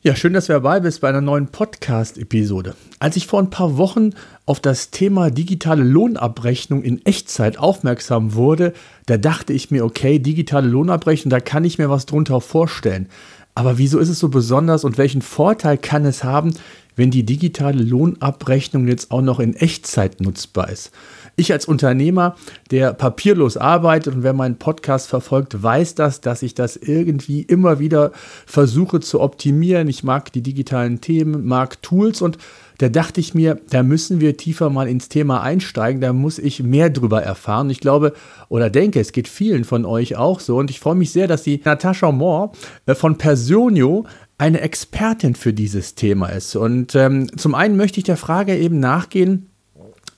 Ja, schön, dass du dabei bist bei einer neuen Podcast-Episode. Als ich vor ein paar Wochen auf das Thema digitale Lohnabrechnung in Echtzeit aufmerksam wurde, da dachte ich mir, okay, digitale Lohnabrechnung, da kann ich mir was drunter vorstellen. Aber wieso ist es so besonders und welchen Vorteil kann es haben, wenn die digitale Lohnabrechnung jetzt auch noch in Echtzeit nutzbar ist? Ich als Unternehmer, der papierlos arbeitet und wer meinen Podcast verfolgt, weiß das, dass ich das irgendwie immer wieder versuche zu optimieren. Ich mag die digitalen Themen, mag Tools und da dachte ich mir, da müssen wir tiefer mal ins Thema einsteigen, da muss ich mehr drüber erfahren. Ich glaube oder denke, es geht vielen von euch auch so und ich freue mich sehr, dass die Natascha Moore äh, von Personio eine Expertin für dieses Thema ist. Und ähm, zum einen möchte ich der Frage eben nachgehen,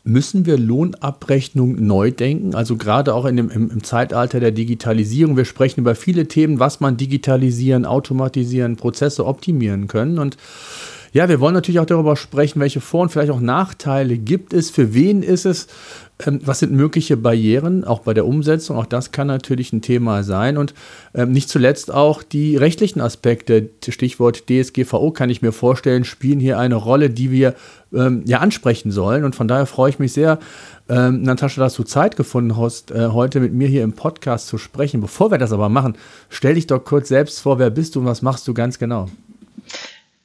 müssen wir Lohnabrechnung neu denken, also gerade auch in dem, im, im, Zeitalter der Digitalisierung. Wir sprechen über viele Themen, was man digitalisieren, automatisieren, Prozesse optimieren können. Und ja, wir wollen natürlich auch darüber sprechen, welche Vor- und vielleicht auch Nachteile gibt es, für wen ist es, was sind mögliche Barrieren, auch bei der Umsetzung, auch das kann natürlich ein Thema sein. Und ähm, nicht zuletzt auch die rechtlichen Aspekte, Stichwort DSGVO kann ich mir vorstellen, spielen hier eine Rolle, die wir ähm, ja ansprechen sollen. Und von daher freue ich mich sehr, ähm, Natascha, dass du Zeit gefunden hast, äh, heute mit mir hier im Podcast zu sprechen. Bevor wir das aber machen, stell dich doch kurz selbst vor, wer bist du und was machst du ganz genau?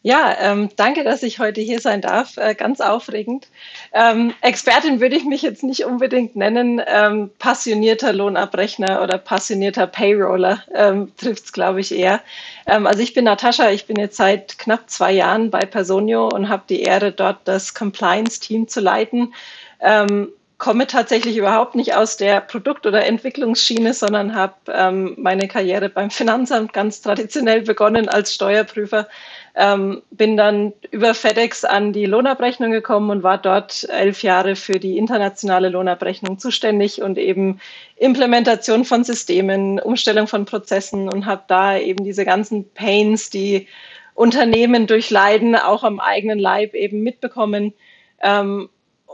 Ja, ähm, danke, dass ich heute hier sein darf. Äh, ganz aufregend. Ähm, Expertin würde ich mich jetzt nicht unbedingt nennen. Ähm, passionierter Lohnabrechner oder passionierter Payroller ähm, trifft es, glaube ich, eher. Ähm, also ich bin Natascha, ich bin jetzt seit knapp zwei Jahren bei Personio und habe die Ehre, dort das Compliance-Team zu leiten ähm, komme tatsächlich überhaupt nicht aus der Produkt- oder Entwicklungsschiene, sondern habe ähm, meine Karriere beim Finanzamt ganz traditionell begonnen als Steuerprüfer ähm, bin dann über FedEx an die Lohnabrechnung gekommen und war dort elf Jahre für die internationale Lohnabrechnung zuständig und eben Implementation von Systemen, Umstellung von Prozessen und habe da eben diese ganzen Pains, die Unternehmen durchleiden, auch am eigenen Leib eben mitbekommen. Ähm,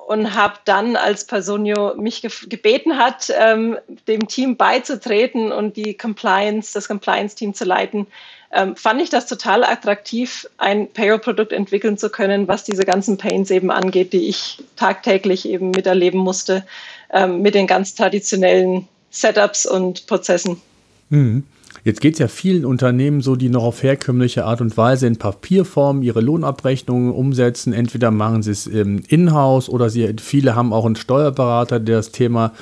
und habe dann, als Personio mich ge gebeten hat, ähm, dem Team beizutreten und die Compliance, das Compliance-Team zu leiten, ähm, fand ich das total attraktiv, ein Payroll-Produkt entwickeln zu können, was diese ganzen Pains eben angeht, die ich tagtäglich eben miterleben musste, ähm, mit den ganz traditionellen Setups und Prozessen. Mhm. Jetzt geht es ja vielen Unternehmen so, die noch auf herkömmliche Art und Weise in Papierform ihre Lohnabrechnungen umsetzen. Entweder machen sie es ähm, in-house oder sie, viele haben auch einen Steuerberater, der das Thema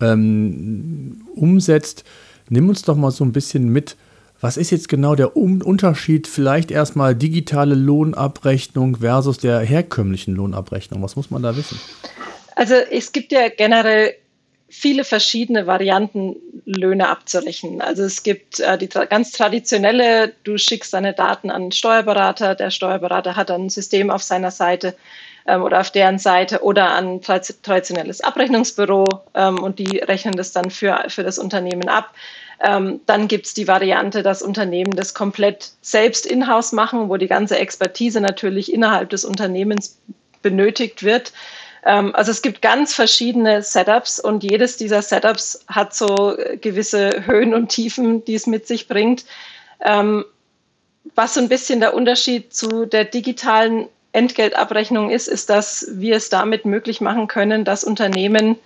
ähm, umsetzt. Nimm uns doch mal so ein bisschen mit, was ist jetzt genau der Unterschied, vielleicht erstmal digitale Lohnabrechnung versus der herkömmlichen Lohnabrechnung? Was muss man da wissen? Also es gibt ja generell viele verschiedene Varianten, Löhne abzurechnen. Also es gibt äh, die tra ganz traditionelle, du schickst deine Daten an den Steuerberater, der Steuerberater hat ein System auf seiner Seite ähm, oder auf deren Seite oder an tra traditionelles Abrechnungsbüro ähm, und die rechnen das dann für, für das Unternehmen ab. Ähm, dann gibt es die Variante, dass Unternehmen das komplett selbst in-house machen, wo die ganze Expertise natürlich innerhalb des Unternehmens benötigt wird. Ähm, also es gibt ganz verschiedene Setups und jedes dieser Setups hat so gewisse Höhen und Tiefen, die es mit sich bringt. Ähm, was so ein bisschen der Unterschied zu der digitalen Entgeltabrechnung ist, ist, dass wir es damit möglich machen können, dass Unternehmen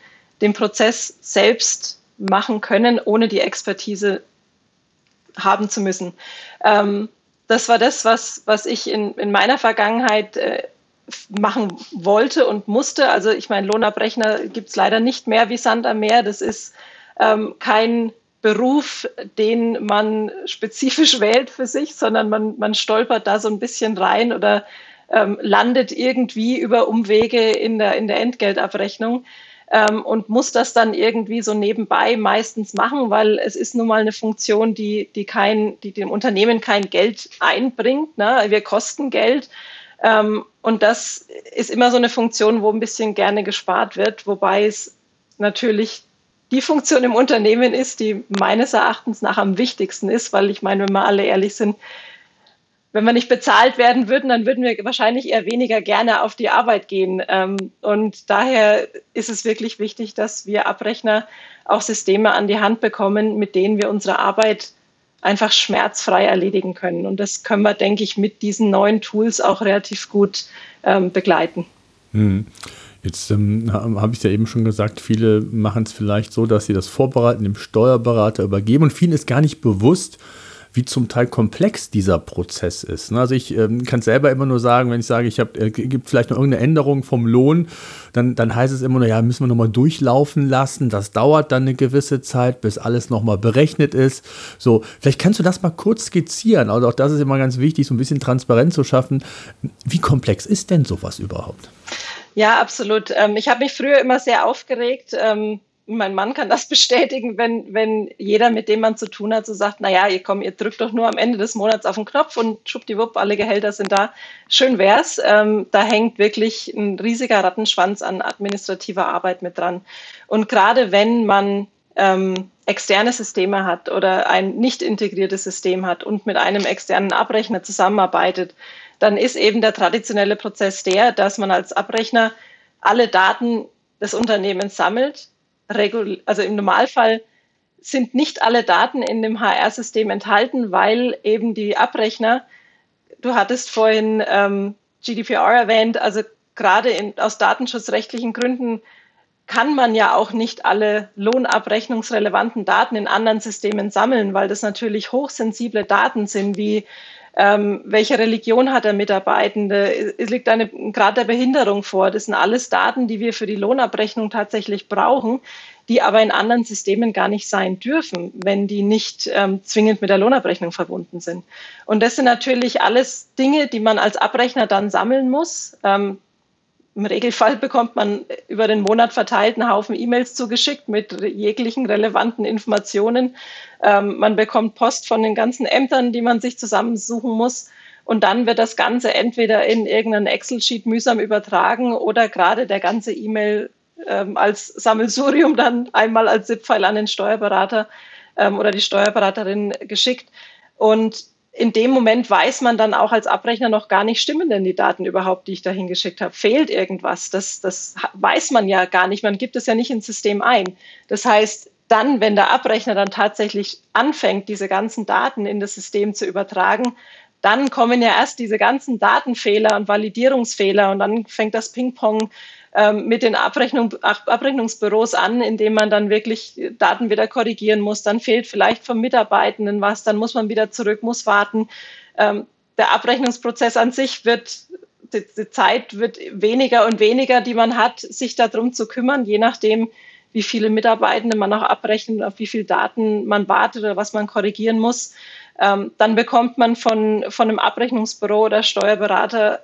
den Prozess selbst machen können, ohne die Expertise haben zu müssen. Ähm, das war das, was, was ich in, in meiner Vergangenheit äh, machen wollte und musste. Also ich meine, Lohnabrechner gibt es leider nicht mehr wie Sand am Meer. Das ist ähm, kein Beruf, den man spezifisch wählt für sich, sondern man, man stolpert da so ein bisschen rein oder ähm, landet irgendwie über Umwege in der, in der Entgeltabrechnung ähm, und muss das dann irgendwie so nebenbei meistens machen, weil es ist nun mal eine Funktion, die, die, kein, die dem Unternehmen kein Geld einbringt. Ne? Wir kosten Geld. Ähm, und das ist immer so eine Funktion, wo ein bisschen gerne gespart wird, wobei es natürlich die Funktion im Unternehmen ist, die meines Erachtens nach am wichtigsten ist, weil ich meine, wenn wir alle ehrlich sind, wenn wir nicht bezahlt werden würden, dann würden wir wahrscheinlich eher weniger gerne auf die Arbeit gehen. Ähm, und daher ist es wirklich wichtig, dass wir Abrechner auch Systeme an die Hand bekommen, mit denen wir unsere Arbeit einfach schmerzfrei erledigen können. Und das können wir, denke ich, mit diesen neuen Tools auch relativ gut ähm, begleiten. Hm. Jetzt ähm, habe ich es ja eben schon gesagt, viele machen es vielleicht so, dass sie das Vorbereiten dem Steuerberater übergeben und vielen ist gar nicht bewusst, wie zum Teil komplex dieser Prozess ist. Ne? Also ich ähm, kann selber immer nur sagen, wenn ich sage, ich habe, äh, gibt vielleicht noch irgendeine Änderung vom Lohn, dann, dann heißt es immer nur, ja, müssen wir nochmal durchlaufen lassen. Das dauert dann eine gewisse Zeit, bis alles nochmal berechnet ist. So, vielleicht kannst du das mal kurz skizzieren. Also auch das ist immer ganz wichtig, so ein bisschen Transparenz zu schaffen. Wie komplex ist denn sowas überhaupt? Ja, absolut. Ähm, ich habe mich früher immer sehr aufgeregt. Mein Mann kann das bestätigen, wenn, wenn jeder, mit dem man zu tun hat, so sagt, naja, ihr kommt, ihr drückt doch nur am Ende des Monats auf den Knopf und schwuppdiwupp, alle Gehälter sind da. Schön wär's. Ähm, da hängt wirklich ein riesiger Rattenschwanz an administrativer Arbeit mit dran. Und gerade wenn man ähm, externe Systeme hat oder ein nicht integriertes System hat und mit einem externen Abrechner zusammenarbeitet, dann ist eben der traditionelle Prozess der, dass man als Abrechner alle Daten des Unternehmens sammelt, also im Normalfall sind nicht alle Daten in dem HR-System enthalten, weil eben die Abrechner, du hattest vorhin ähm, GDPR erwähnt, also gerade in, aus datenschutzrechtlichen Gründen kann man ja auch nicht alle lohnabrechnungsrelevanten Daten in anderen Systemen sammeln, weil das natürlich hochsensible Daten sind, wie ähm, welche Religion hat der Mitarbeitende, es liegt eine Grad der Behinderung vor. Das sind alles Daten, die wir für die Lohnabrechnung tatsächlich brauchen, die aber in anderen Systemen gar nicht sein dürfen, wenn die nicht ähm, zwingend mit der Lohnabrechnung verbunden sind. Und das sind natürlich alles Dinge, die man als Abrechner dann sammeln muss. Ähm, im Regelfall bekommt man über den Monat verteilt einen Haufen E-Mails zugeschickt mit jeglichen relevanten Informationen. Ähm, man bekommt Post von den ganzen Ämtern, die man sich zusammensuchen muss. Und dann wird das Ganze entweder in irgendeinen Excel-Sheet mühsam übertragen oder gerade der ganze E-Mail ähm, als Sammelsurium dann einmal als ZIP-File an den Steuerberater ähm, oder die Steuerberaterin geschickt. Und in dem Moment weiß man dann auch als Abrechner noch gar nicht, stimmen denn die Daten überhaupt, die ich da hingeschickt habe? Fehlt irgendwas? Das, das weiß man ja gar nicht. Man gibt es ja nicht ins System ein. Das heißt, dann, wenn der Abrechner dann tatsächlich anfängt, diese ganzen Daten in das System zu übertragen, dann kommen ja erst diese ganzen Datenfehler und Validierungsfehler und dann fängt das Ping-Pong ähm, mit den Abrechnung, Abrechnungsbüros an, indem man dann wirklich Daten wieder korrigieren muss. Dann fehlt vielleicht vom Mitarbeitenden was, dann muss man wieder zurück, muss warten. Ähm, der Abrechnungsprozess an sich wird, die, die Zeit wird weniger und weniger, die man hat, sich darum zu kümmern, je nachdem, wie viele Mitarbeitende man auch abrechnet, auf wie viele Daten man wartet oder was man korrigieren muss. Ähm, dann bekommt man von, von einem Abrechnungsbüro oder Steuerberater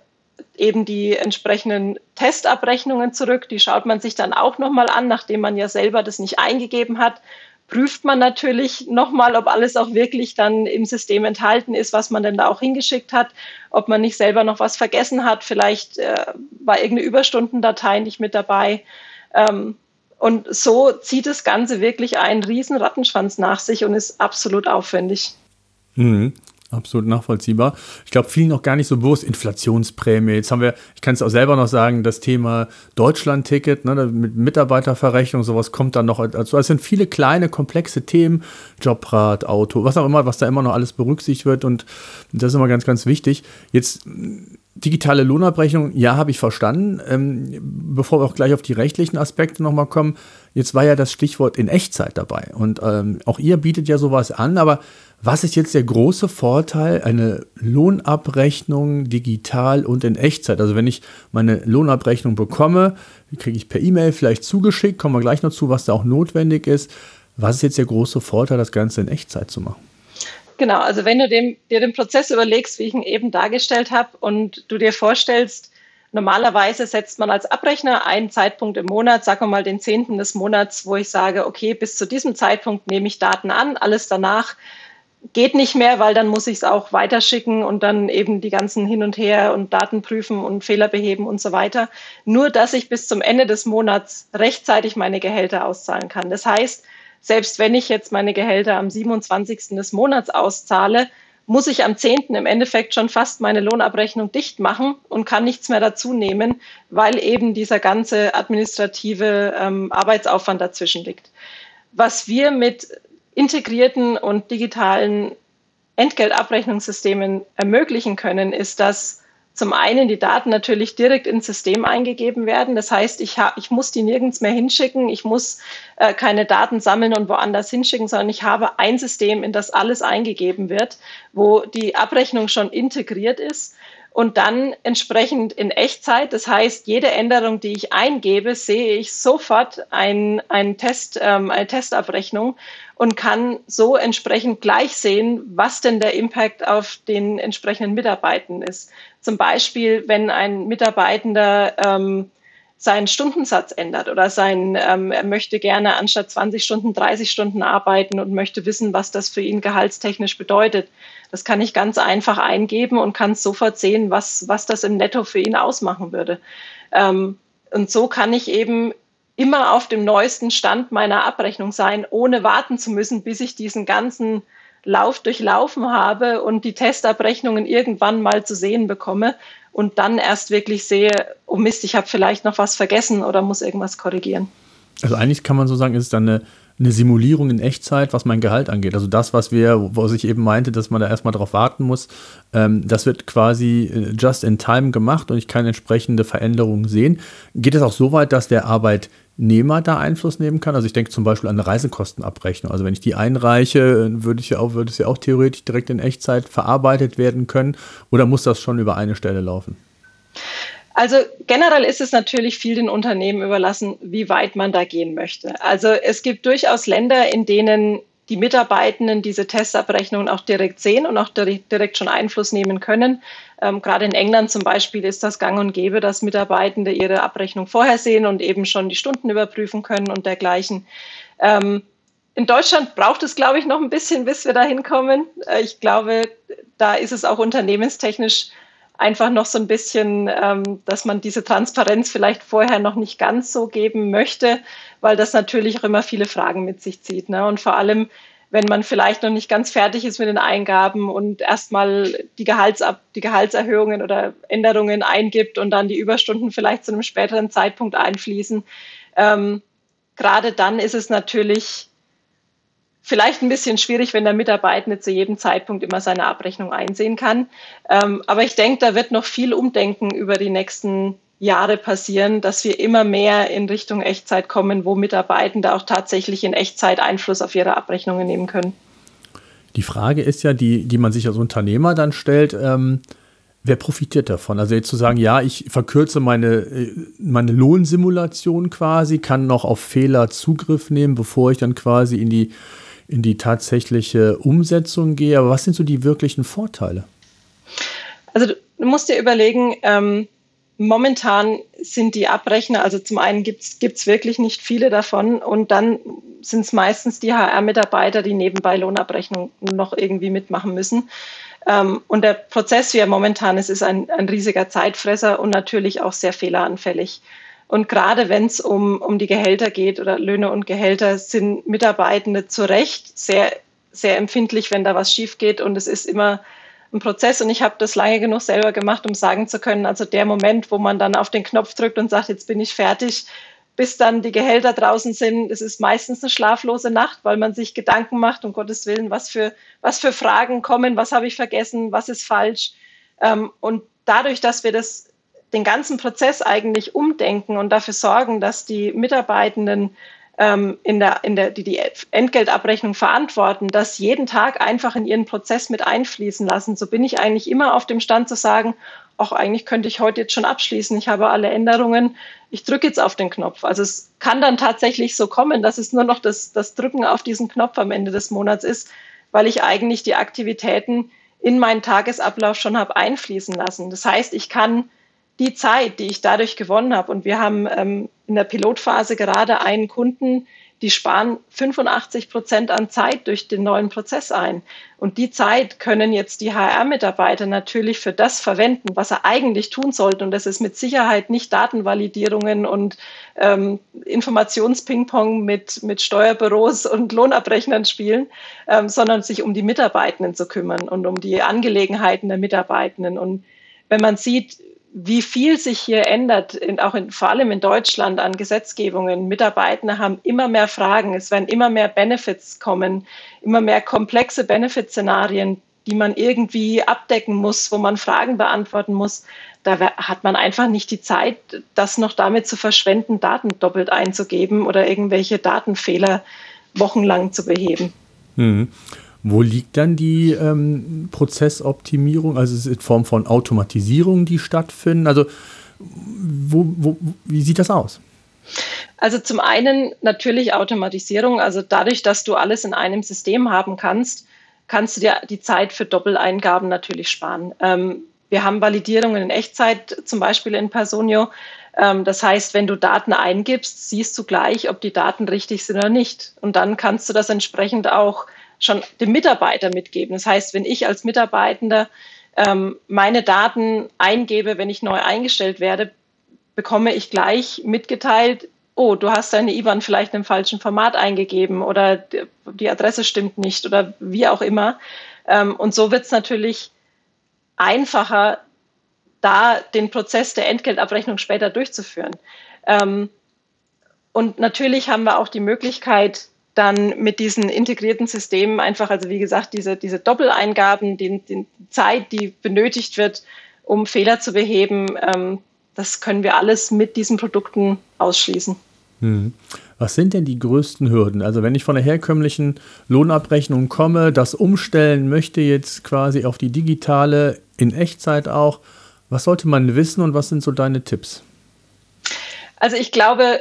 eben die entsprechenden Testabrechnungen zurück. Die schaut man sich dann auch nochmal an, nachdem man ja selber das nicht eingegeben hat. Prüft man natürlich nochmal, ob alles auch wirklich dann im System enthalten ist, was man denn da auch hingeschickt hat, ob man nicht selber noch was vergessen hat. Vielleicht äh, war irgendeine Überstundendatei nicht mit dabei. Ähm, und so zieht das Ganze wirklich einen riesen Rattenschwanz nach sich und ist absolut aufwendig. Mhm. Absolut nachvollziehbar. Ich glaube, vielen noch gar nicht so bewusst, Inflationsprämie. Jetzt haben wir, ich kann es auch selber noch sagen, das Thema Deutschland-Ticket ne, mit Mitarbeiterverrechnung, sowas kommt dann noch dazu. Es sind viele kleine, komplexe Themen, Jobrat, Auto, was auch immer, was da immer noch alles berücksichtigt wird und das ist immer ganz, ganz wichtig. Jetzt digitale Lohnabrechnung, ja, habe ich verstanden. Ähm, bevor wir auch gleich auf die rechtlichen Aspekte nochmal kommen, jetzt war ja das Stichwort in Echtzeit dabei und ähm, auch ihr bietet ja sowas an, aber was ist jetzt der große Vorteil, eine Lohnabrechnung digital und in Echtzeit? Also wenn ich meine Lohnabrechnung bekomme, kriege ich per E-Mail vielleicht zugeschickt, kommen wir gleich noch zu, was da auch notwendig ist. Was ist jetzt der große Vorteil, das Ganze in Echtzeit zu machen? Genau, also wenn du dem, dir den Prozess überlegst, wie ich ihn eben dargestellt habe, und du dir vorstellst, normalerweise setzt man als Abrechner einen Zeitpunkt im Monat, sagen wir mal den 10. des Monats, wo ich sage, okay, bis zu diesem Zeitpunkt nehme ich Daten an, alles danach geht nicht mehr, weil dann muss ich es auch weiterschicken und dann eben die ganzen Hin und Her und Daten prüfen und Fehler beheben und so weiter. Nur, dass ich bis zum Ende des Monats rechtzeitig meine Gehälter auszahlen kann. Das heißt, selbst wenn ich jetzt meine Gehälter am 27. des Monats auszahle, muss ich am 10. im Endeffekt schon fast meine Lohnabrechnung dicht machen und kann nichts mehr dazu nehmen, weil eben dieser ganze administrative ähm, Arbeitsaufwand dazwischen liegt. Was wir mit integrierten und digitalen Entgeltabrechnungssystemen ermöglichen können, ist, dass zum einen die Daten natürlich direkt ins System eingegeben werden. Das heißt, ich, ich muss die nirgends mehr hinschicken. Ich muss äh, keine Daten sammeln und woanders hinschicken, sondern ich habe ein System, in das alles eingegeben wird, wo die Abrechnung schon integriert ist und dann entsprechend in Echtzeit. Das heißt, jede Änderung, die ich eingebe, sehe ich sofort ein, ein Test, ähm, eine Testabrechnung und kann so entsprechend gleich sehen, was denn der Impact auf den entsprechenden Mitarbeitenden ist. Zum Beispiel, wenn ein Mitarbeitender ähm, seinen Stundensatz ändert oder sein, ähm, er möchte gerne anstatt 20 Stunden 30 Stunden arbeiten und möchte wissen, was das für ihn gehaltstechnisch bedeutet. Das kann ich ganz einfach eingeben und kann sofort sehen, was, was das im Netto für ihn ausmachen würde. Ähm, und so kann ich eben immer auf dem neuesten Stand meiner Abrechnung sein, ohne warten zu müssen, bis ich diesen ganzen Lauf durchlaufen habe und die Testabrechnungen irgendwann mal zu sehen bekomme und dann erst wirklich sehe, oh Mist, ich habe vielleicht noch was vergessen oder muss irgendwas korrigieren. Also eigentlich kann man so sagen, ist es dann eine, eine Simulierung in Echtzeit, was mein Gehalt angeht. Also das, was wir, was ich eben meinte, dass man da erstmal drauf warten muss, ähm, das wird quasi äh, just in time gemacht und ich kann entsprechende Veränderungen sehen. Geht es auch so weit, dass der Arbeitnehmer da Einfluss nehmen kann? Also ich denke zum Beispiel an eine Reisekostenabrechnung. Also wenn ich die einreiche, würde, ich auch, würde es ja auch theoretisch direkt in Echtzeit verarbeitet werden können oder muss das schon über eine Stelle laufen? Also generell ist es natürlich viel den Unternehmen überlassen, wie weit man da gehen möchte. Also es gibt durchaus Länder, in denen die Mitarbeitenden diese Testabrechnungen auch direkt sehen und auch direkt schon Einfluss nehmen können. Ähm, gerade in England zum Beispiel ist das gang und gäbe, dass Mitarbeitende ihre Abrechnung vorher sehen und eben schon die Stunden überprüfen können und dergleichen. Ähm, in Deutschland braucht es, glaube ich, noch ein bisschen, bis wir da hinkommen. Äh, ich glaube, da ist es auch unternehmenstechnisch einfach noch so ein bisschen, ähm, dass man diese Transparenz vielleicht vorher noch nicht ganz so geben möchte, weil das natürlich auch immer viele Fragen mit sich zieht. Ne? Und vor allem, wenn man vielleicht noch nicht ganz fertig ist mit den Eingaben und erstmal die, Gehaltsab die Gehaltserhöhungen oder Änderungen eingibt und dann die Überstunden vielleicht zu einem späteren Zeitpunkt einfließen. Ähm, gerade dann ist es natürlich vielleicht ein bisschen schwierig, wenn der Mitarbeitende zu jedem Zeitpunkt immer seine Abrechnung einsehen kann. Ähm, aber ich denke, da wird noch viel Umdenken über die nächsten Jahre passieren, dass wir immer mehr in Richtung Echtzeit kommen, wo Mitarbeitende auch tatsächlich in Echtzeit Einfluss auf ihre Abrechnungen nehmen können. Die Frage ist ja, die, die man sich als Unternehmer dann stellt, ähm, wer profitiert davon? Also jetzt zu sagen, ja, ich verkürze meine, äh, meine Lohnsimulation quasi, kann noch auf Fehler Zugriff nehmen, bevor ich dann quasi in die in die tatsächliche Umsetzung gehe. Aber was sind so die wirklichen Vorteile? Also du musst dir überlegen, ähm, momentan sind die Abrechner, also zum einen gibt es wirklich nicht viele davon und dann sind es meistens die HR-Mitarbeiter, die nebenbei Lohnabrechnung noch irgendwie mitmachen müssen. Ähm, und der Prozess, wie er momentan ist, ist ein, ein riesiger Zeitfresser und natürlich auch sehr fehleranfällig. Und gerade wenn es um, um die Gehälter geht oder Löhne und Gehälter, sind Mitarbeitende zu Recht sehr, sehr empfindlich, wenn da was schief geht. Und es ist immer ein Prozess. Und ich habe das lange genug selber gemacht, um sagen zu können, also der Moment, wo man dann auf den Knopf drückt und sagt, jetzt bin ich fertig, bis dann die Gehälter draußen sind, es ist meistens eine schlaflose Nacht, weil man sich Gedanken macht, um Gottes Willen, was für, was für Fragen kommen, was habe ich vergessen, was ist falsch. Ähm, und dadurch, dass wir das den ganzen Prozess eigentlich umdenken und dafür sorgen, dass die Mitarbeitenden ähm, in der, in der, die die Entgeltabrechnung verantworten, das jeden Tag einfach in ihren Prozess mit einfließen lassen. So bin ich eigentlich immer auf dem Stand zu sagen, auch eigentlich könnte ich heute jetzt schon abschließen. Ich habe alle Änderungen. Ich drücke jetzt auf den Knopf. Also es kann dann tatsächlich so kommen, dass es nur noch das, das Drücken auf diesen Knopf am Ende des Monats ist, weil ich eigentlich die Aktivitäten in meinen Tagesablauf schon habe einfließen lassen. Das heißt, ich kann die Zeit, die ich dadurch gewonnen habe, und wir haben ähm, in der Pilotphase gerade einen Kunden, die sparen 85 Prozent an Zeit durch den neuen Prozess ein. Und die Zeit können jetzt die HR-Mitarbeiter natürlich für das verwenden, was er eigentlich tun sollte. Und das ist mit Sicherheit nicht Datenvalidierungen und ähm, Informationspingpong mit, mit Steuerbüros und Lohnabrechnern spielen, ähm, sondern sich um die Mitarbeitenden zu kümmern und um die Angelegenheiten der Mitarbeitenden. Und wenn man sieht, wie viel sich hier ändert, in, auch in, vor allem in Deutschland an Gesetzgebungen. Mitarbeiter haben immer mehr Fragen, es werden immer mehr Benefits kommen, immer mehr komplexe Benefit-Szenarien, die man irgendwie abdecken muss, wo man Fragen beantworten muss. Da hat man einfach nicht die Zeit, das noch damit zu verschwenden, Daten doppelt einzugeben oder irgendwelche Datenfehler wochenlang zu beheben. Mhm. Wo liegt dann die ähm, Prozessoptimierung? Also ist es in Form von Automatisierung, die stattfinden? Also wo, wo, wie sieht das aus? Also zum einen natürlich Automatisierung. Also dadurch, dass du alles in einem System haben kannst, kannst du dir die Zeit für Doppeleingaben natürlich sparen. Ähm, wir haben Validierungen in Echtzeit, zum Beispiel in Personio. Ähm, das heißt, wenn du Daten eingibst, siehst du gleich, ob die Daten richtig sind oder nicht. Und dann kannst du das entsprechend auch schon dem Mitarbeiter mitgeben. Das heißt, wenn ich als Mitarbeitender ähm, meine Daten eingebe, wenn ich neu eingestellt werde, bekomme ich gleich mitgeteilt, oh, du hast deine IBAN vielleicht im falschen Format eingegeben oder die Adresse stimmt nicht oder wie auch immer. Ähm, und so wird es natürlich einfacher, da den Prozess der Entgeltabrechnung später durchzuführen. Ähm, und natürlich haben wir auch die Möglichkeit, dann mit diesen integrierten Systemen einfach, also wie gesagt, diese, diese Doppeleingaben, die, die Zeit, die benötigt wird, um Fehler zu beheben, ähm, das können wir alles mit diesen Produkten ausschließen. Hm. Was sind denn die größten Hürden? Also wenn ich von der herkömmlichen Lohnabrechnung komme, das umstellen möchte jetzt quasi auf die digitale in Echtzeit auch, was sollte man wissen und was sind so deine Tipps? Also ich glaube,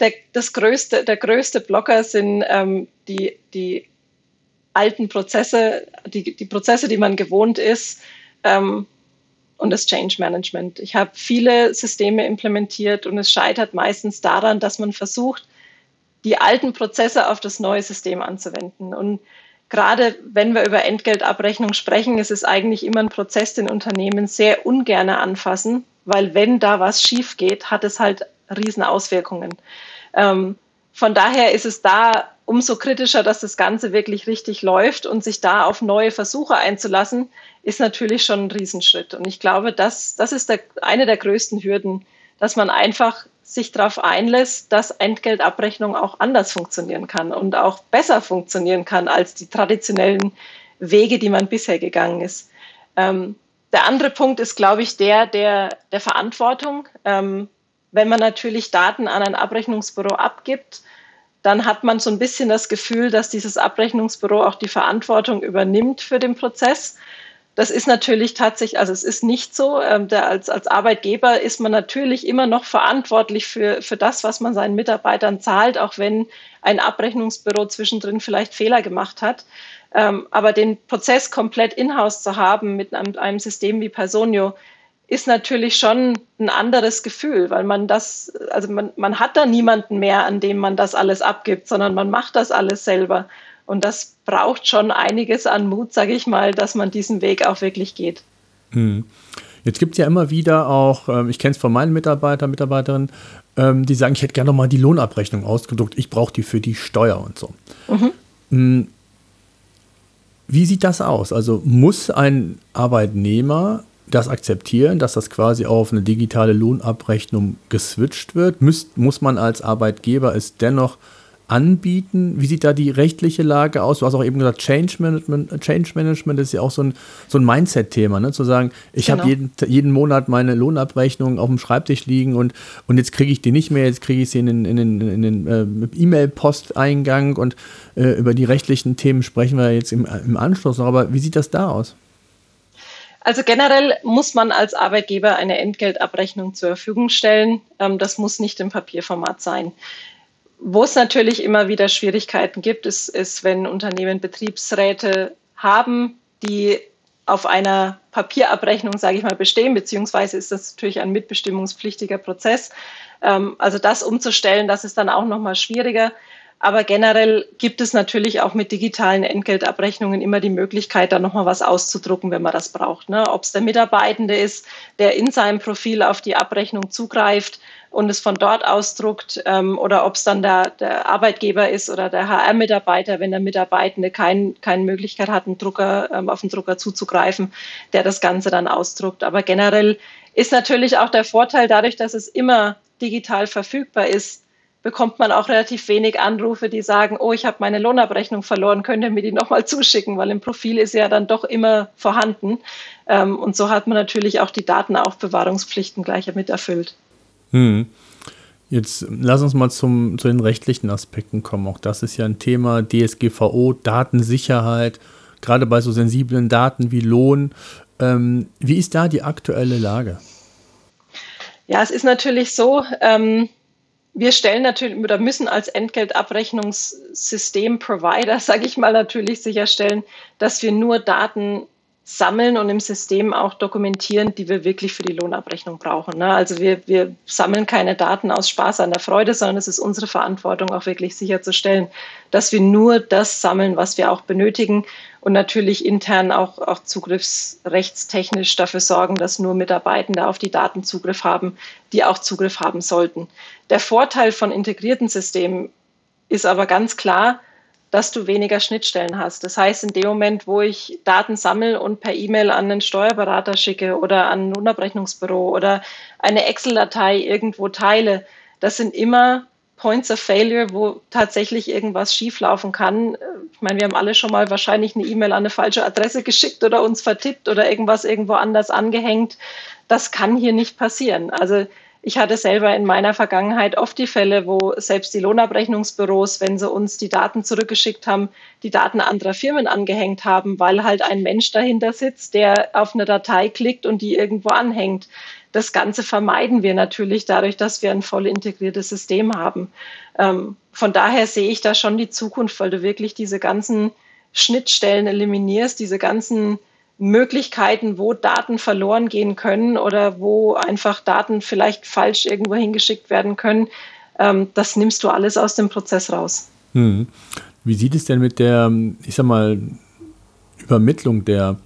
der, das größte, der größte Blocker sind ähm, die, die alten Prozesse, die, die Prozesse, die man gewohnt ist ähm, und das Change Management. Ich habe viele Systeme implementiert und es scheitert meistens daran, dass man versucht, die alten Prozesse auf das neue System anzuwenden. Und gerade wenn wir über Entgeltabrechnung sprechen, ist es eigentlich immer ein Prozess, den Unternehmen sehr ungern anfassen, weil wenn da was schief geht, hat es halt Riesenauswirkungen. Ähm, von daher ist es da umso kritischer, dass das Ganze wirklich richtig läuft und sich da auf neue Versuche einzulassen, ist natürlich schon ein Riesenschritt. Und ich glaube, das, das ist der, eine der größten Hürden, dass man einfach sich darauf einlässt, dass Entgeltabrechnung auch anders funktionieren kann und auch besser funktionieren kann als die traditionellen Wege, die man bisher gegangen ist. Ähm, der andere Punkt ist, glaube ich, der der, der Verantwortung. Ähm, wenn man natürlich Daten an ein Abrechnungsbüro abgibt, dann hat man so ein bisschen das Gefühl, dass dieses Abrechnungsbüro auch die Verantwortung übernimmt für den Prozess. Das ist natürlich tatsächlich, also es ist nicht so. Ähm, als, als Arbeitgeber ist man natürlich immer noch verantwortlich für, für das, was man seinen Mitarbeitern zahlt, auch wenn ein Abrechnungsbüro zwischendrin vielleicht Fehler gemacht hat. Ähm, aber den Prozess komplett in-house zu haben mit einem, einem System wie Personio, ist natürlich schon ein anderes Gefühl, weil man das, also man, man hat da niemanden mehr, an dem man das alles abgibt, sondern man macht das alles selber. Und das braucht schon einiges an Mut, sage ich mal, dass man diesen Weg auch wirklich geht. Hm. Jetzt gibt es ja immer wieder auch, ähm, ich kenne es von meinen Mitarbeitern, Mitarbeiterinnen, ähm, die sagen, ich hätte gerne noch mal die Lohnabrechnung ausgedruckt, ich brauche die für die Steuer und so. Mhm. Hm. Wie sieht das aus? Also muss ein Arbeitnehmer das akzeptieren, dass das quasi auf eine digitale Lohnabrechnung geswitcht wird? Müsst, muss man als Arbeitgeber es dennoch anbieten? Wie sieht da die rechtliche Lage aus? Du hast auch eben gesagt, Change Management, Change Management ist ja auch so ein, so ein Mindset-Thema, ne? zu sagen, ich genau. habe jeden, jeden Monat meine Lohnabrechnung auf dem Schreibtisch liegen und, und jetzt kriege ich die nicht mehr, jetzt kriege ich sie in den, in den, in den äh, E-Mail-Posteingang und äh, über die rechtlichen Themen sprechen wir jetzt im, im Anschluss noch. Aber wie sieht das da aus? Also generell muss man als Arbeitgeber eine Entgeltabrechnung zur Verfügung stellen. Ähm, das muss nicht im Papierformat sein. Wo es natürlich immer wieder Schwierigkeiten gibt, ist, ist, wenn Unternehmen Betriebsräte haben, die auf einer Papierabrechnung, sage ich mal, bestehen, beziehungsweise ist das natürlich ein mitbestimmungspflichtiger Prozess. Ähm, also das umzustellen, das ist dann auch nochmal schwieriger. Aber generell gibt es natürlich auch mit digitalen Entgeltabrechnungen immer die Möglichkeit, da nochmal was auszudrucken, wenn man das braucht. Ne? Ob es der Mitarbeitende ist, der in seinem Profil auf die Abrechnung zugreift und es von dort ausdruckt, ähm, oder ob es dann der, der, Arbeitgeber ist oder der HR-Mitarbeiter, wenn der Mitarbeitende kein, keine Möglichkeit hat, einen Drucker, ähm, auf den Drucker zuzugreifen, der das Ganze dann ausdruckt. Aber generell ist natürlich auch der Vorteil dadurch, dass es immer digital verfügbar ist, bekommt man auch relativ wenig Anrufe, die sagen, oh, ich habe meine Lohnabrechnung verloren, könnt ihr mir die nochmal zuschicken, weil im Profil ist ja dann doch immer vorhanden. Ähm, und so hat man natürlich auch die Datenaufbewahrungspflichten gleich mit erfüllt. Hm. Jetzt lass uns mal zum, zu den rechtlichen Aspekten kommen. Auch das ist ja ein Thema DSGVO, Datensicherheit, gerade bei so sensiblen Daten wie Lohn. Ähm, wie ist da die aktuelle Lage? Ja, es ist natürlich so, ähm, wir stellen natürlich oder müssen als Entgeltabrechnungssystem-Provider, sage ich mal, natürlich sicherstellen, dass wir nur Daten sammeln und im System auch dokumentieren, die wir wirklich für die Lohnabrechnung brauchen. Ne? Also wir, wir sammeln keine Daten aus Spaß an der Freude, sondern es ist unsere Verantwortung, auch wirklich sicherzustellen, dass wir nur das sammeln, was wir auch benötigen und natürlich intern auch, auch zugriffsrechtstechnisch dafür sorgen, dass nur Mitarbeitende auf die Daten Zugriff haben, die auch Zugriff haben sollten. Der Vorteil von integrierten Systemen ist aber ganz klar, dass du weniger Schnittstellen hast. Das heißt, in dem Moment, wo ich Daten sammle und per E-Mail an einen Steuerberater schicke oder an ein Lohnabrechnungsbüro oder eine Excel-Datei irgendwo teile, das sind immer Points of Failure, wo tatsächlich irgendwas schieflaufen kann. Ich meine, wir haben alle schon mal wahrscheinlich eine E-Mail an eine falsche Adresse geschickt oder uns vertippt oder irgendwas irgendwo anders angehängt. Das kann hier nicht passieren. Also ich hatte selber in meiner Vergangenheit oft die Fälle, wo selbst die Lohnabrechnungsbüros, wenn sie uns die Daten zurückgeschickt haben, die Daten anderer Firmen angehängt haben, weil halt ein Mensch dahinter sitzt, der auf eine Datei klickt und die irgendwo anhängt. Das Ganze vermeiden wir natürlich dadurch, dass wir ein voll integriertes System haben. Ähm, von daher sehe ich da schon die Zukunft, weil du wirklich diese ganzen Schnittstellen eliminierst, diese ganzen Möglichkeiten, wo Daten verloren gehen können oder wo einfach Daten vielleicht falsch irgendwo hingeschickt werden können. Ähm, das nimmst du alles aus dem Prozess raus. Hm. Wie sieht es denn mit der, ich sag mal, Übermittlung der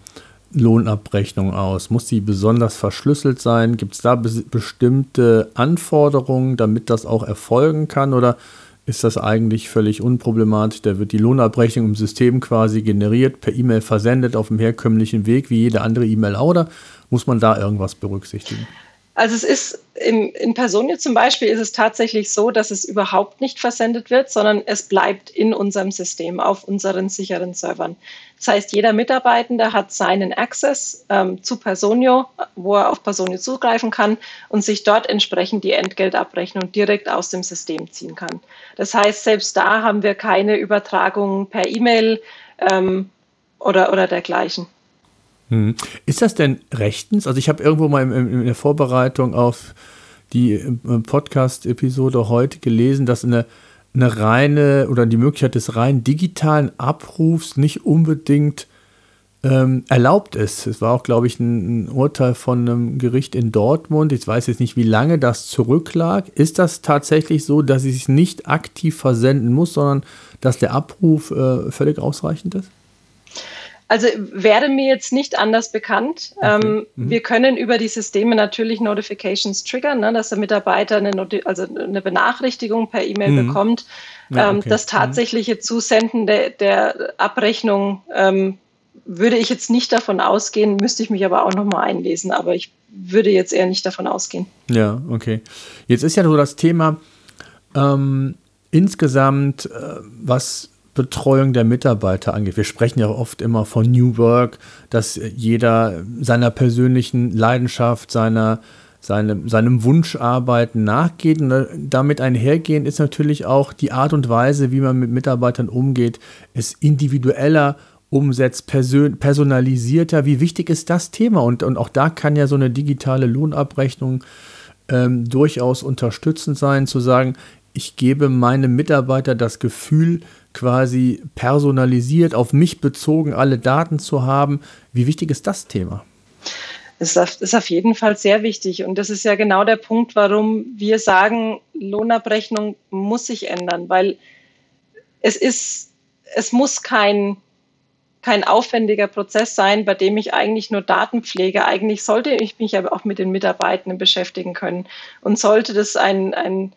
Lohnabrechnung aus? Muss sie besonders verschlüsselt sein? Gibt es da be bestimmte Anforderungen, damit das auch erfolgen kann? Oder ist das eigentlich völlig unproblematisch. Da wird die Lohnabrechnung im System quasi generiert, per E-Mail versendet auf dem herkömmlichen Weg, wie jede andere E-Mail auch, oder muss man da irgendwas berücksichtigen? Also es ist in, in Personio zum Beispiel ist es tatsächlich so, dass es überhaupt nicht versendet wird, sondern es bleibt in unserem System auf unseren sicheren Servern. Das heißt, jeder Mitarbeitende hat seinen Access ähm, zu Personio, wo er auf Personio zugreifen kann und sich dort entsprechend die Entgeltabrechnung direkt aus dem System ziehen kann. Das heißt, selbst da haben wir keine Übertragung per E-Mail ähm, oder, oder dergleichen. Hm. Ist das denn rechtens? Also ich habe irgendwo mal in, in, der Vorbereitung auf die Podcast-Episode heute gelesen, dass eine, eine reine oder die Möglichkeit des rein digitalen Abrufs nicht unbedingt ähm, erlaubt ist. Es war auch, glaube ich, ein, ein, Urteil von einem Gericht in Dortmund. Ich weiß jetzt nicht, wie lange das zurücklag. Ist das tatsächlich so, dass es nicht aktiv versenden muss, sondern dass der Abruf äh, völlig ausreichend ist? Also wäre mir jetzt nicht anders bekannt. Okay. Ähm, mhm. Wir können über die Systeme natürlich Notifications triggern, ne, dass der Mitarbeiter eine, Noti also eine Benachrichtigung per E-Mail mhm. bekommt. Ja, ähm, okay. Das mhm. tatsächliche Zusenden de der Abrechnung ähm, würde ich jetzt nicht davon ausgehen, müsste ich mich aber auch nochmal einlesen, aber ich würde jetzt eher nicht davon ausgehen. Ja, okay. Jetzt ist ja so das Thema ähm, insgesamt, äh, was Betreuung der Mitarbeiter angeht. Wir sprechen ja oft immer von New Work, dass jeder seiner persönlichen Leidenschaft, seiner, seinem, seinem Wunsch arbeiten nachgeht. Und damit einhergehend ist natürlich auch die Art und Weise, wie man mit Mitarbeitern umgeht, es individueller umsetzt, person personalisierter. Wie wichtig ist das Thema? Und, und auch da kann ja so eine digitale Lohnabrechnung ähm, durchaus unterstützend sein, zu sagen, ich gebe meinem Mitarbeiter das Gefühl, quasi personalisiert, auf mich bezogen, alle Daten zu haben. Wie wichtig ist das Thema? Das ist auf jeden Fall sehr wichtig. Und das ist ja genau der Punkt, warum wir sagen, Lohnabrechnung muss sich ändern, weil es ist, es muss kein, kein aufwendiger Prozess sein, bei dem ich eigentlich nur Daten pflege. Eigentlich sollte ich mich aber auch mit den Mitarbeitenden beschäftigen können und sollte das ein, ein,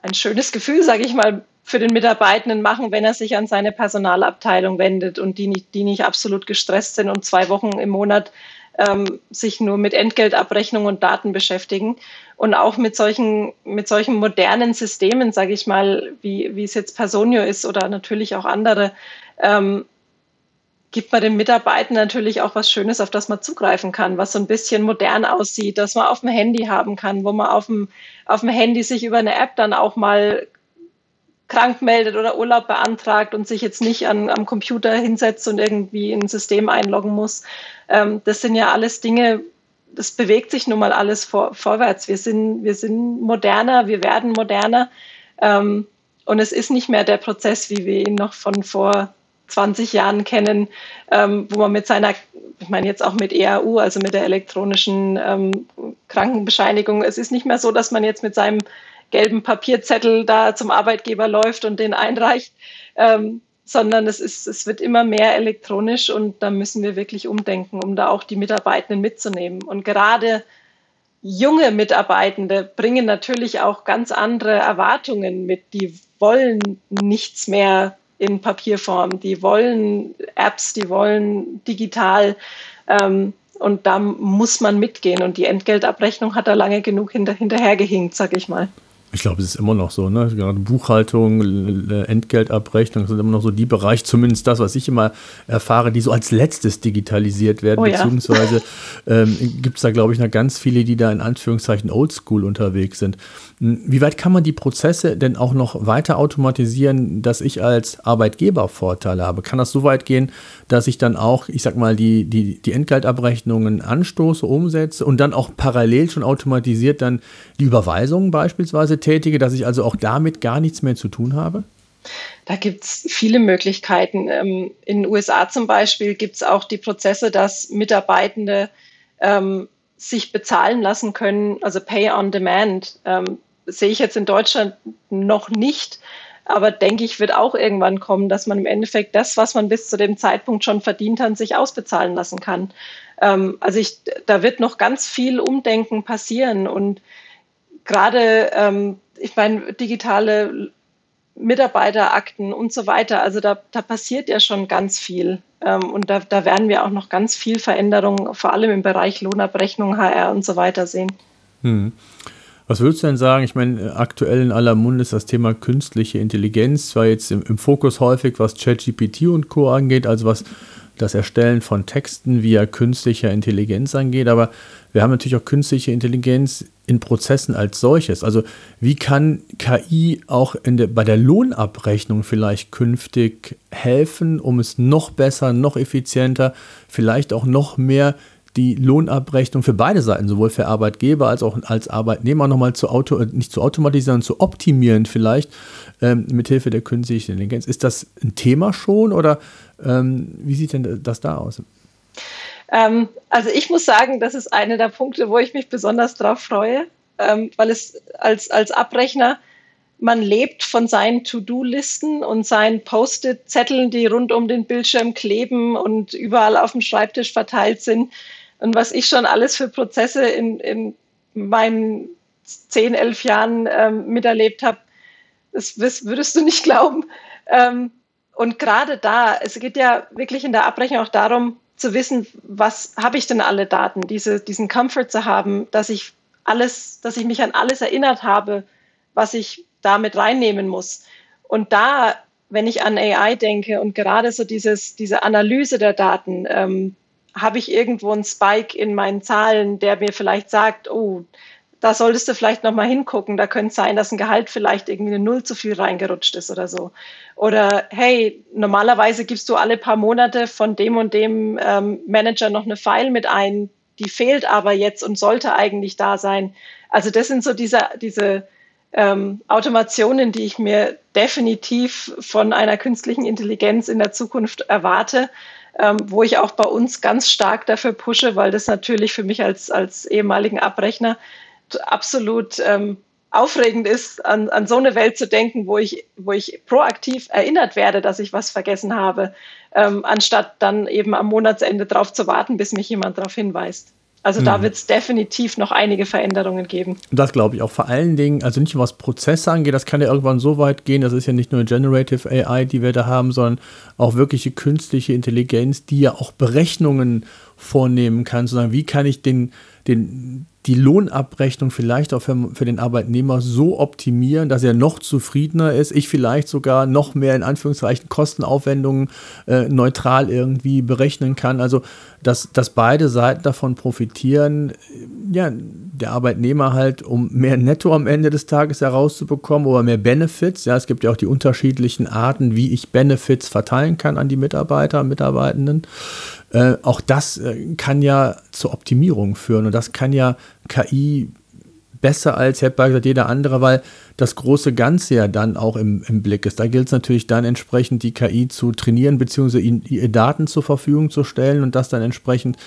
ein schönes Gefühl, sage ich mal, für den Mitarbeitenden machen, wenn er sich an seine Personalabteilung wendet und die nicht, die nicht absolut gestresst sind und zwei Wochen im Monat ähm, sich nur mit Entgeltabrechnung und Daten beschäftigen. Und auch mit solchen, mit solchen modernen Systemen, sage ich mal, wie, wie es jetzt Personio ist oder natürlich auch andere, ähm, gibt man den Mitarbeitern natürlich auch was Schönes, auf das man zugreifen kann, was so ein bisschen modern aussieht, dass man auf dem Handy haben kann, wo man auf dem, auf dem Handy sich über eine App dann auch mal krank meldet oder Urlaub beantragt und sich jetzt nicht an, am Computer hinsetzt und irgendwie in ein System einloggen muss. Ähm, das sind ja alles Dinge, das bewegt sich nun mal alles vor, vorwärts. Wir sind, wir sind moderner, wir werden moderner. Ähm, und es ist nicht mehr der Prozess, wie wir ihn noch von vor 20 Jahren kennen, ähm, wo man mit seiner, ich meine jetzt auch mit EAU, also mit der elektronischen ähm, Krankenbescheinigung, es ist nicht mehr so, dass man jetzt mit seinem gelben Papierzettel da zum Arbeitgeber läuft und den einreicht, ähm, sondern es, ist, es wird immer mehr elektronisch und da müssen wir wirklich umdenken, um da auch die Mitarbeitenden mitzunehmen. Und gerade junge Mitarbeitende bringen natürlich auch ganz andere Erwartungen mit. Die wollen nichts mehr in Papierform, die wollen Apps, die wollen digital. Ähm, und da muss man mitgehen. Und die Entgeltabrechnung hat da lange genug hinter, hinterhergehinkt, sag ich mal. Ich glaube, es ist immer noch so, ne? Gerade Buchhaltung, Entgeltabrechnung sind immer noch so die Bereiche, zumindest das, was ich immer erfahre, die so als letztes digitalisiert werden, oh, beziehungsweise ja. ähm, gibt es da, glaube ich, noch ganz viele, die da in Anführungszeichen oldschool unterwegs sind. Hm, wie weit kann man die Prozesse denn auch noch weiter automatisieren, dass ich als Arbeitgeber Vorteile habe? Kann das so weit gehen, dass ich dann auch, ich sag mal, die, die, die Entgeltabrechnungen anstoße, umsetze und dann auch parallel schon automatisiert dann die Überweisungen beispielsweise tätige, dass ich also auch damit gar nichts mehr zu tun habe? Da gibt es viele Möglichkeiten. Ähm, in den USA zum Beispiel gibt es auch die Prozesse, dass Mitarbeitende ähm, sich bezahlen lassen können, also Pay on Demand. Ähm, sehe ich jetzt in Deutschland noch nicht, aber denke ich, wird auch irgendwann kommen, dass man im Endeffekt das, was man bis zu dem Zeitpunkt schon verdient hat, sich ausbezahlen lassen kann. Ähm, also ich, da wird noch ganz viel Umdenken passieren und gerade, ähm, ich meine, digitale Mitarbeiterakten und so weiter. Also da, da passiert ja schon ganz viel. Ähm, und da, da werden wir auch noch ganz viel Veränderungen, vor allem im Bereich Lohnabrechnung, HR und so weiter sehen. Hm. Was würdest du denn sagen? Ich meine, aktuell in aller Munde ist das Thema künstliche Intelligenz, zwar jetzt im, im Fokus häufig, was ChatGPT und Co. angeht, also was das Erstellen von Texten via künstlicher Intelligenz angeht, aber wir haben natürlich auch künstliche Intelligenz in Prozessen als solches. Also wie kann KI auch der, bei der Lohnabrechnung vielleicht künftig helfen, um es noch besser, noch effizienter, vielleicht auch noch mehr die Lohnabrechnung für beide Seiten, sowohl für Arbeitgeber als auch als Arbeitnehmer, nochmal zu auto, nicht zu automatisieren, zu optimieren vielleicht ähm, mithilfe der künstlichen Intelligenz. Ist das ein Thema schon oder ähm, wie sieht denn das da aus? Ähm, also ich muss sagen, das ist einer der Punkte, wo ich mich besonders drauf freue, ähm, weil es als, als Abrechner man lebt von seinen To-Do-Listen und seinen Post-it-Zetteln, die rund um den Bildschirm kleben und überall auf dem Schreibtisch verteilt sind. Und was ich schon alles für Prozesse in, in meinen zehn, elf Jahren ähm, miterlebt habe, das würdest du nicht glauben. Ähm, und gerade da, es geht ja wirklich in der Abrechnung auch darum, zu wissen, was habe ich denn alle Daten, diese, diesen Comfort zu haben, dass ich alles, dass ich mich an alles erinnert habe, was ich damit reinnehmen muss. Und da, wenn ich an AI denke und gerade so dieses, diese Analyse der Daten, ähm, habe ich irgendwo einen Spike in meinen Zahlen, der mir vielleicht sagt, oh, da solltest du vielleicht nochmal hingucken. Da könnte es sein, dass ein Gehalt vielleicht irgendwie eine Null zu viel reingerutscht ist oder so. Oder hey, normalerweise gibst du alle paar Monate von dem und dem ähm, Manager noch eine File mit ein, die fehlt aber jetzt und sollte eigentlich da sein. Also das sind so diese, diese ähm, Automationen, die ich mir definitiv von einer künstlichen Intelligenz in der Zukunft erwarte ähm, wo ich auch bei uns ganz stark dafür pushe, weil das natürlich für mich als, als ehemaligen Abrechner absolut ähm, aufregend ist, an, an so eine Welt zu denken, wo ich, wo ich proaktiv erinnert werde, dass ich was vergessen habe, ähm, anstatt dann eben am Monatsende darauf zu warten, bis mich jemand darauf hinweist. Also da mhm. wird es definitiv noch einige Veränderungen geben. Das glaube ich auch vor allen Dingen, also nicht nur was Prozesse angeht, das kann ja irgendwann so weit gehen, das ist ja nicht nur Generative AI, die wir da haben, sondern auch wirkliche künstliche Intelligenz, die ja auch Berechnungen vornehmen kann, sondern wie kann ich den, den, die Lohnabrechnung vielleicht auch für, für, den Arbeitnehmer so optimieren, dass er noch zufriedener ist, ich vielleicht sogar noch mehr in Anführungszeichen Kostenaufwendungen äh, neutral irgendwie berechnen kann. Also, dass, dass beide Seiten davon profitieren, ja, der Arbeitnehmer halt, um mehr Netto am Ende des Tages herauszubekommen oder mehr Benefits. Ja, es gibt ja auch die unterschiedlichen Arten, wie ich Benefits verteilen kann an die Mitarbeiter, Mitarbeitenden. Äh, auch das äh, kann ja zur Optimierung führen und das kann ja KI besser als, gesagt, jeder andere, weil das große Ganze ja dann auch im, im Blick ist. Da gilt es natürlich dann entsprechend, die KI zu trainieren, beziehungsweise ihnen Daten zur Verfügung zu stellen und das dann entsprechend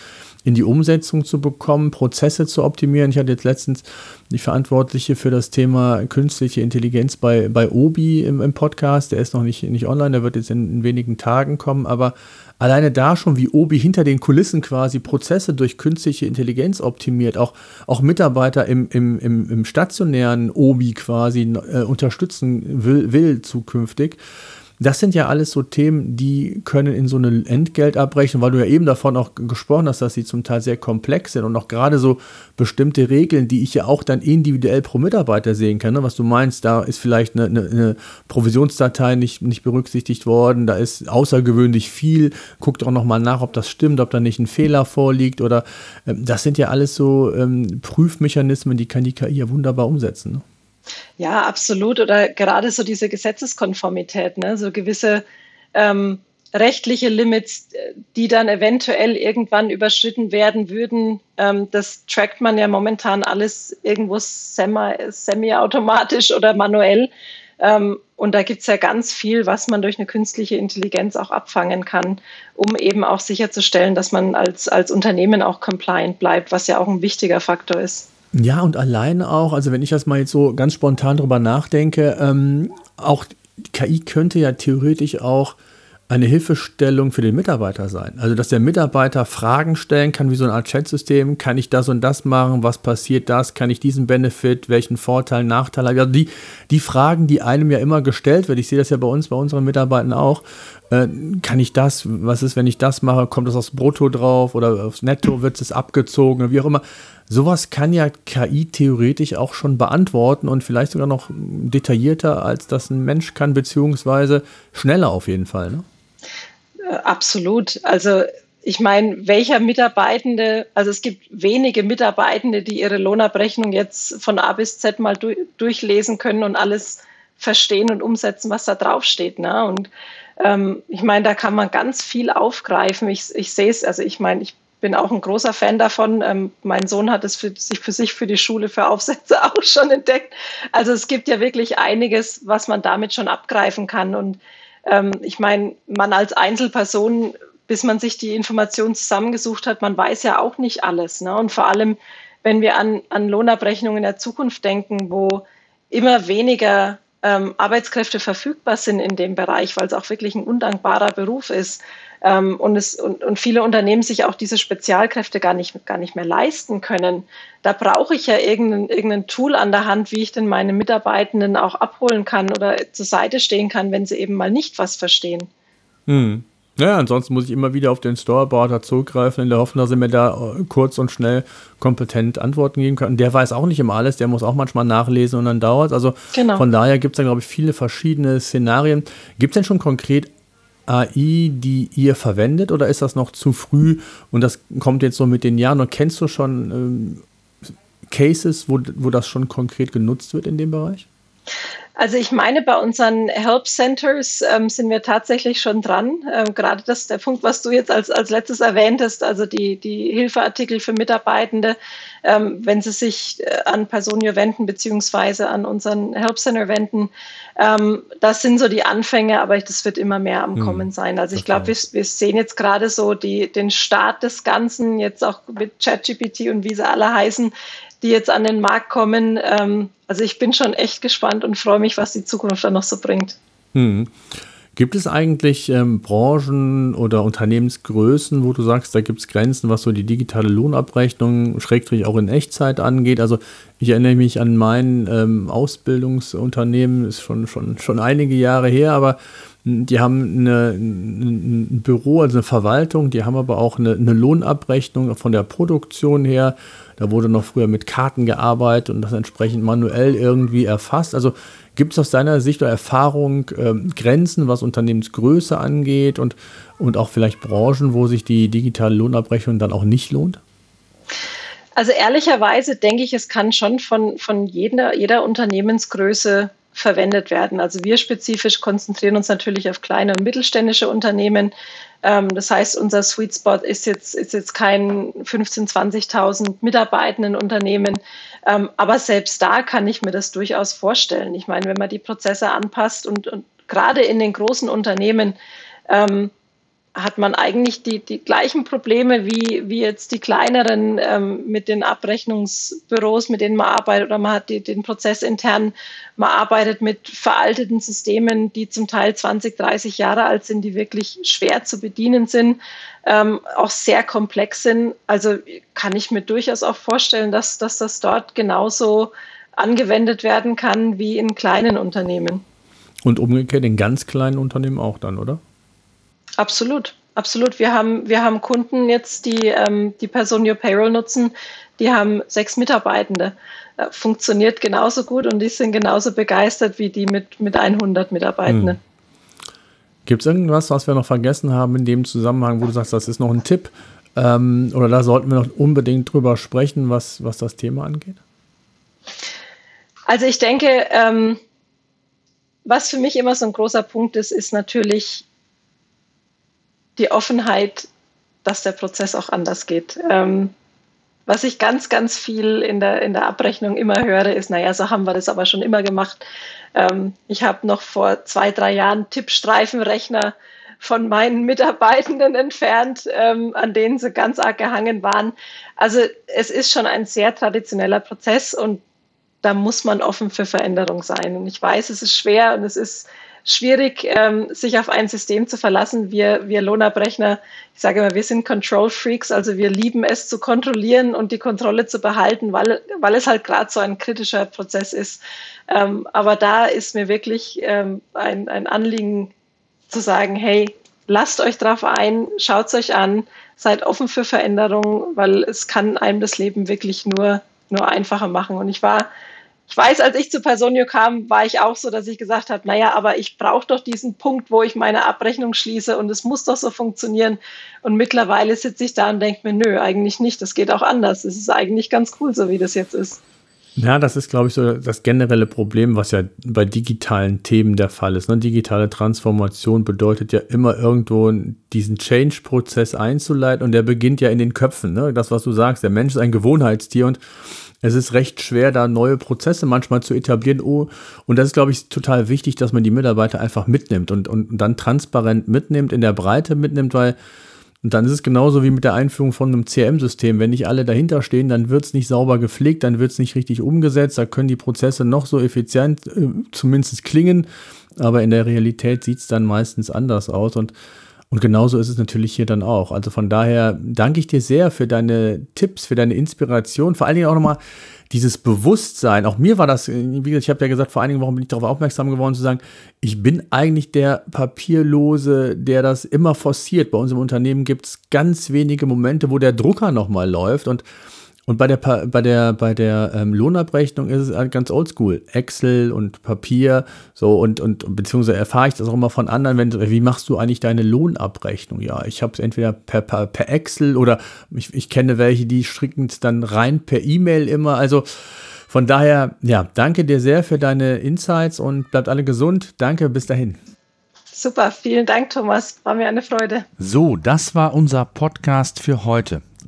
in die Umsetzung zu bekommen, Prozesse zu optimieren. Ich hatte jetzt letztens die Verantwortliche für das Thema künstliche Intelligenz bei, bei Obi im, im Podcast. Der ist noch nicht, nicht online, der wird jetzt in, in wenigen Tagen kommen, aber alleine da schon, wie Obi hinter den Kulissen quasi Prozesse durch künstliche Intelligenz optimiert, auch, auch Mitarbeiter im, im, im, im stationären Obi quasi äh, unterstützen will, will zukünftig. Das sind ja alles so Themen, die können in so eine Entgeltabrechnung, weil du ja eben davon auch gesprochen hast, dass sie zum Teil sehr komplex sind und auch gerade so bestimmte Regeln, die ich ja auch dann individuell pro Mitarbeiter sehen kann. Ne? Was du meinst, da ist vielleicht eine, eine, eine, Provisionsdatei nicht, nicht berücksichtigt worden, da ist außergewöhnlich viel. Guckt auch nochmal nach, ob das stimmt, ob da nicht ein Fehler vorliegt oder ähm, das sind ja alles so ähm, Prüfmechanismen, die kann die KI ja wunderbar umsetzen. Ne? Ja, absolut. Oder gerade so diese Gesetzeskonformität, ne? so gewisse ähm, rechtliche Limits, die dann eventuell irgendwann überschritten werden würden. Ähm, das trackt man ja momentan alles irgendwo semi-automatisch oder manuell. Ähm, und da gibt es ja ganz viel, was man durch eine künstliche Intelligenz auch abfangen kann, um eben auch sicherzustellen, dass man als, als Unternehmen auch compliant bleibt, was ja auch ein wichtiger Faktor ist. Ja, und alleine auch, also wenn ich das mal jetzt so ganz spontan drüber nachdenke, ähm, auch KI könnte ja theoretisch auch eine Hilfestellung für den Mitarbeiter sein. Also, dass der Mitarbeiter Fragen stellen kann, wie so eine Art Chatsystem. Kann ich das und das machen? Was passiert das? Kann ich diesen Benefit? Welchen Vorteil, Nachteil Also, die, die Fragen, die einem ja immer gestellt werden. Ich sehe das ja bei uns, bei unseren Mitarbeitern auch. Äh, kann ich das? Was ist, wenn ich das mache? Kommt das aufs Brutto drauf oder aufs Netto? Wird es abgezogen? Wie auch immer. Sowas kann ja KI theoretisch auch schon beantworten und vielleicht sogar noch detaillierter, als das ein Mensch kann, beziehungsweise schneller auf jeden Fall. Ne? Äh, absolut. Also ich meine, welcher Mitarbeitende, also es gibt wenige Mitarbeitende, die ihre Lohnabrechnung jetzt von A bis Z mal du durchlesen können und alles verstehen und umsetzen, was da draufsteht. Ne? Und ähm, ich meine, da kann man ganz viel aufgreifen. Ich, ich sehe es, also ich meine, ich bin auch ein großer Fan davon. Ähm, mein Sohn hat es für sich, für sich für die Schule für Aufsätze auch schon entdeckt. Also es gibt ja wirklich einiges, was man damit schon abgreifen kann. Und ähm, ich meine, man als Einzelperson, bis man sich die Informationen zusammengesucht hat, man weiß ja auch nicht alles. Ne? Und vor allem, wenn wir an, an Lohnabrechnungen in der Zukunft denken, wo immer weniger ähm, Arbeitskräfte verfügbar sind in dem Bereich, weil es auch wirklich ein undankbarer Beruf ist, ähm, und, es, und, und viele Unternehmen sich auch diese Spezialkräfte gar nicht, gar nicht mehr leisten können. Da brauche ich ja irgendein, irgendein Tool an der Hand, wie ich denn meine Mitarbeitenden auch abholen kann oder zur Seite stehen kann, wenn sie eben mal nicht was verstehen. Hm. Ja, ansonsten muss ich immer wieder auf den Storyboarder zurückgreifen, in der Hoffnung, dass er mir da äh, kurz und schnell kompetent Antworten geben kann. Der weiß auch nicht immer alles, der muss auch manchmal nachlesen und dann dauert Also genau. von daher gibt es da, glaube ich, viele verschiedene Szenarien. Gibt es denn schon konkret AI, die ihr verwendet oder ist das noch zu früh und das kommt jetzt so mit den Jahren und kennst du schon ähm, Cases, wo, wo das schon konkret genutzt wird in dem Bereich? Also ich meine, bei unseren Help Centers ähm, sind wir tatsächlich schon dran. Ähm, gerade das der Punkt, was du jetzt als, als letztes erwähntest, also die, die Hilfeartikel für Mitarbeitende, ähm, wenn sie sich äh, an Personio wenden beziehungsweise an unseren Help Center wenden. Ähm, das sind so die Anfänge, aber das wird immer mehr am hm, Kommen sein. Also ich glaube, wir, wir sehen jetzt gerade so die, den Start des Ganzen, jetzt auch mit ChatGPT und wie sie alle heißen, die jetzt an den Markt kommen. Also ich bin schon echt gespannt und freue mich, was die Zukunft dann noch so bringt. Hm. Gibt es eigentlich ähm, Branchen oder Unternehmensgrößen, wo du sagst, da gibt es Grenzen, was so die digitale Lohnabrechnung, schrägstrich auch in Echtzeit angeht? Also ich erinnere mich an mein ähm, Ausbildungsunternehmen, ist schon, schon, schon einige Jahre her, aber hm, die haben eine, ein Büro, also eine Verwaltung, die haben aber auch eine, eine Lohnabrechnung von der Produktion her. Da wurde noch früher mit Karten gearbeitet und das entsprechend manuell irgendwie erfasst. Also Gibt es aus deiner Sicht oder Erfahrung äh, Grenzen, was Unternehmensgröße angeht und, und auch vielleicht Branchen, wo sich die digitale Lohnabrechnung dann auch nicht lohnt? Also ehrlicherweise denke ich, es kann schon von, von jeder, jeder Unternehmensgröße verwendet werden. Also wir spezifisch konzentrieren uns natürlich auf kleine und mittelständische Unternehmen. Ähm, das heißt, unser Sweet Spot ist jetzt, ist jetzt kein 15.000, 20.000 Mitarbeitenden Unternehmen, ähm, aber selbst da kann ich mir das durchaus vorstellen. Ich meine, wenn man die Prozesse anpasst und, und gerade in den großen Unternehmen ähm, hat man eigentlich die, die gleichen Probleme wie, wie jetzt die kleineren ähm, mit den Abrechnungsbüros, mit denen man arbeitet, oder man hat die, den Prozess intern, man arbeitet mit veralteten Systemen, die zum Teil 20, 30 Jahre alt sind, die wirklich schwer zu bedienen sind, ähm, auch sehr komplex sind. Also kann ich mir durchaus auch vorstellen, dass, dass das dort genauso angewendet werden kann wie in kleinen Unternehmen. Und umgekehrt in ganz kleinen Unternehmen auch dann, oder? Absolut, absolut. Wir haben, wir haben Kunden jetzt, die ähm, die Personio Payroll nutzen, die haben sechs Mitarbeitende. Äh, funktioniert genauso gut und die sind genauso begeistert wie die mit, mit 100 Mitarbeitenden. Hm. Gibt es irgendwas, was wir noch vergessen haben in dem Zusammenhang, wo du sagst, das ist noch ein Tipp? Ähm, oder da sollten wir noch unbedingt drüber sprechen, was, was das Thema angeht? Also ich denke, ähm, was für mich immer so ein großer Punkt ist, ist natürlich die Offenheit, dass der Prozess auch anders geht. Ähm, was ich ganz, ganz viel in der, in der Abrechnung immer höre, ist, naja, so haben wir das aber schon immer gemacht. Ähm, ich habe noch vor zwei, drei Jahren Tippstreifenrechner von meinen Mitarbeitenden entfernt, ähm, an denen sie ganz arg gehangen waren. Also es ist schon ein sehr traditioneller Prozess und da muss man offen für Veränderung sein. Und ich weiß, es ist schwer und es ist schwierig, ähm, sich auf ein System zu verlassen. Wir, wir Lohnabrechner, ich sage immer, wir sind Control Freaks, also wir lieben es zu kontrollieren und die Kontrolle zu behalten, weil, weil es halt gerade so ein kritischer Prozess ist. Ähm, aber da ist mir wirklich ähm, ein, ein Anliegen zu sagen, hey, lasst euch drauf ein, schaut es euch an, seid offen für Veränderungen, weil es kann einem das Leben wirklich nur, nur einfacher machen. Und ich war ich weiß, als ich zu Personio kam, war ich auch so, dass ich gesagt habe, naja, aber ich brauche doch diesen Punkt, wo ich meine Abrechnung schließe und es muss doch so funktionieren. Und mittlerweile sitze ich da und denke mir, nö, eigentlich nicht, das geht auch anders. Es ist eigentlich ganz cool, so wie das jetzt ist. Ja, das ist, glaube ich, so das generelle Problem, was ja bei digitalen Themen der Fall ist. Ne? Digitale Transformation bedeutet ja immer irgendwo diesen Change-Prozess einzuleiten und der beginnt ja in den Köpfen. Ne? Das, was du sagst, der Mensch ist ein Gewohnheitstier und es ist recht schwer, da neue Prozesse manchmal zu etablieren. Oh, und das ist, glaube ich, total wichtig, dass man die Mitarbeiter einfach mitnimmt und, und dann transparent mitnimmt, in der Breite mitnimmt, weil und dann ist es genauso wie mit der Einführung von einem CRM-System. Wenn nicht alle dahinter stehen, dann wird es nicht sauber gepflegt, dann wird es nicht richtig umgesetzt. Da können die Prozesse noch so effizient äh, zumindest klingen, aber in der Realität sieht es dann meistens anders aus. Und und genauso ist es natürlich hier dann auch. Also von daher danke ich dir sehr für deine Tipps, für deine Inspiration, vor allen Dingen auch nochmal dieses Bewusstsein. Auch mir war das, wie gesagt, ich habe ja gesagt, vor einigen Wochen bin ich darauf aufmerksam geworden zu sagen, ich bin eigentlich der Papierlose, der das immer forciert. Bei uns im Unternehmen gibt es ganz wenige Momente, wo der Drucker nochmal läuft und und bei der, bei der, bei der ähm, Lohnabrechnung ist es halt ganz oldschool. Excel und Papier, so und, und beziehungsweise erfahre ich das auch immer von anderen, wenn wie machst du eigentlich deine Lohnabrechnung? Ja, ich habe es entweder per, per, per, Excel oder ich, ich kenne welche, die stricken es dann rein per E-Mail immer. Also von daher, ja, danke dir sehr für deine Insights und bleibt alle gesund. Danke, bis dahin. Super, vielen Dank, Thomas. War mir eine Freude. So, das war unser Podcast für heute.